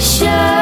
show.